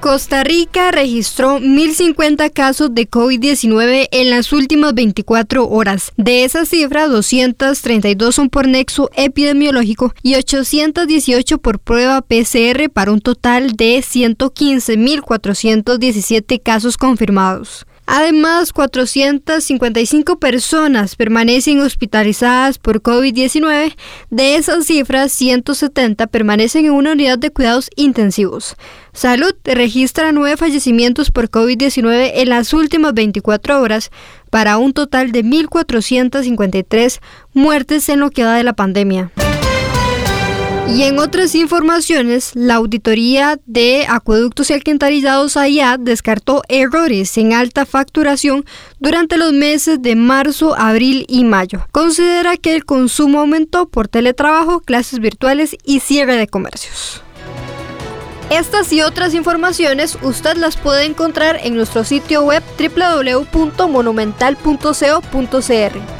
Costa Rica registró 1.050 casos de COVID-19 en las últimas 24 horas. De esa cifra, 232 son por nexo epidemiológico y 818 por prueba PCR para un total de 115.417 casos confirmados. Además, 455 personas permanecen hospitalizadas por COVID-19. De esas cifras, 170 permanecen en una unidad de cuidados intensivos. Salud registra nueve fallecimientos por COVID-19 en las últimas 24 horas para un total de 1.453 muertes en lo que va de la pandemia. Y en otras informaciones, la auditoría de acueductos y alcantarillados allá descartó errores en alta facturación durante los meses de marzo, abril y mayo. Considera que el consumo aumentó por teletrabajo, clases virtuales y cierre de comercios. Estas y otras informaciones usted las puede encontrar en nuestro sitio web www.monumental.co.cr.